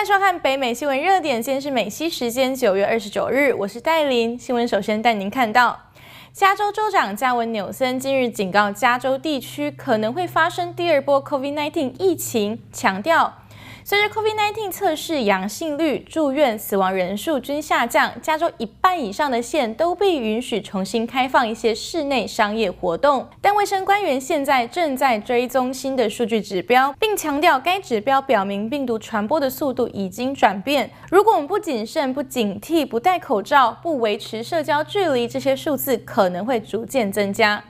欢迎收看北美新闻热点，今天是美西时间九月二十九日，我是戴琳。新闻首先带您看到，加州州长加文纽森今日警告加州地区可能会发生第二波 COVID-19 疫情，强调。随着 COVID-19 测试阳性率、住院、死亡人数均下降，加州一半以上的县都被允许重新开放一些室内商业活动。但卫生官员现在正在追踪新的数据指标，并强调该指标表明病毒传播的速度已经转变。如果我们不谨慎、不警惕、不戴口罩、不维持社交距离，这些数字可能会逐渐增加。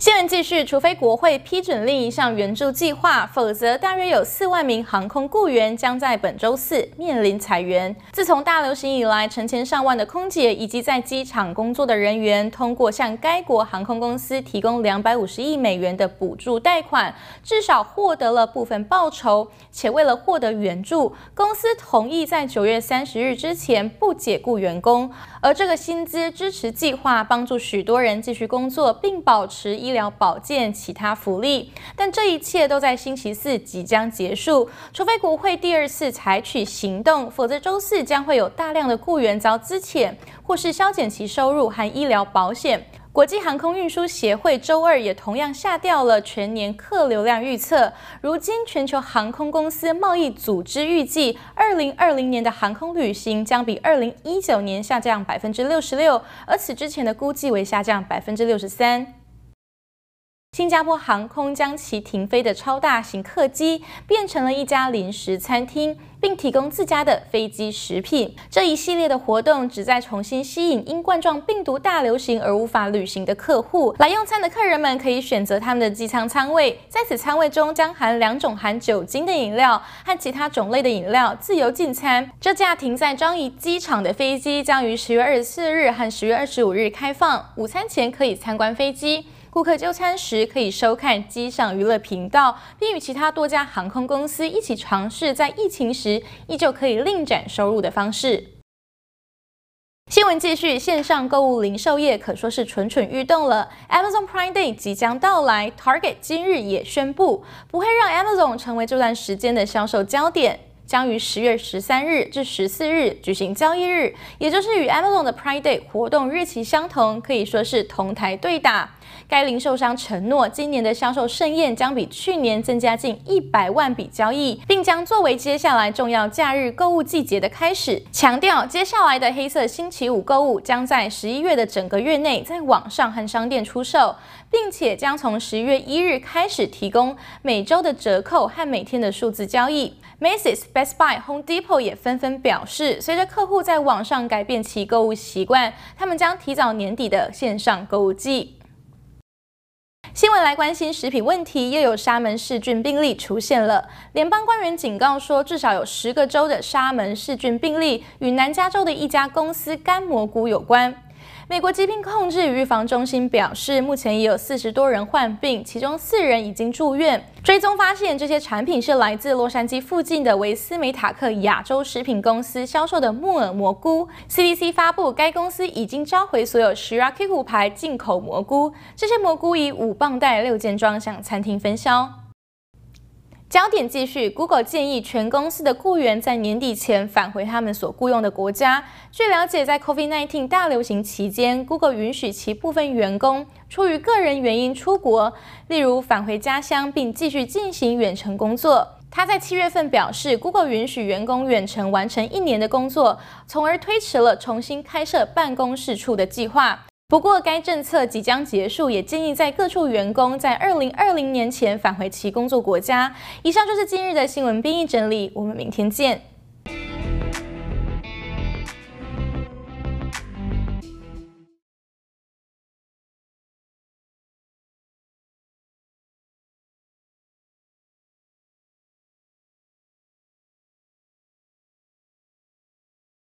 新闻继续，除非国会批准另一项援助计划，否则大约有四万名航空雇员将在本周四面临裁员。自从大流行以来，成千上万的空姐以及在机场工作的人员，通过向该国航空公司提供两百五十亿美元的补助贷款，至少获得了部分报酬。且为了获得援助，公司同意在九月三十日之前不解雇员工。而这个薪资支持计划帮助许多人继续工作，并保持一医疗保健、其他福利。但这一切都在星期四即将结束，除非国会第二次采取行动，否则周四将会有大量的雇员遭资遣，或是削减其收入和医疗保险。国际航空运输协会周二也同样下调了全年客流量预测。如今，全球航空公司贸易组织预计，二零二零年的航空旅行将比二零一九年下降百分之六十六，而此之前的估计为下降百分之六十三。新加坡航空将其停飞的超大型客机变成了一家临时餐厅，并提供自家的飞机食品。这一系列的活动旨在重新吸引因冠状病毒大流行而无法旅行的客户。来用餐的客人们可以选择他们的机舱舱位，在此舱位中将含两种含酒精的饮料和其他种类的饮料自由进餐。这架停在樟宜机场的飞机将于十月二十四日和十月二十五日开放。午餐前可以参观飞机。顾客就餐时可以收看机上娱乐频道，并与其他多家航空公司一起尝试在疫情时依旧可以另展收入的方式。新闻继续，线上购物零售业可说是蠢蠢欲动了。Amazon Prime Day 即将到来，Target 今日也宣布不会让 Amazon 成为这段时间的销售焦点。将于十月十三日至十四日举行交易日，也就是与 Amazon 的 Prime Day 活动日期相同，可以说是同台对打。该零售商承诺，今年的销售盛宴将比去年增加近一百万笔交易，并将作为接下来重要假日购物季节的开始。强调，接下来的黑色星期五购物将在十一月的整个月内在网上和商店出售，并且将从十一月一日开始提供每周的折扣和每天的数字交易。Macy's、Best Buy、Home Depot 也纷纷表示，随着客户在网上改变其购物习惯，他们将提早年底的线上购物季。新闻来关心食品问题，又有沙门氏菌病例出现了。联邦官员警告说，至少有十个州的沙门氏菌病例与南加州的一家公司干蘑菇有关。美国疾病控制与预防中心表示，目前已有四十多人患病，其中四人已经住院。追踪发现，这些产品是来自洛杉矶附近的维斯美塔克亚洲食品公司销售的木耳蘑菇。CDC 发布，该公司已经召回所有 Shirakiku 牌进口蘑菇，这些蘑菇以五磅袋六件装向餐厅分销。焦点继续，Google 建议全公司的雇员在年底前返回他们所雇佣的国家。据了解，在 COVID-19 大流行期间，Google 允许其部分员工出于个人原因出国，例如返回家乡并继续进行远程工作。他在七月份表示，Google 允许员工远程完成一年的工作，从而推迟了重新开设办公室处的计划。不过，该政策即将结束，也建议在各处员工在二零二零年前返回其工作国家。以上就是今日的新闻编译整理，我们明天见。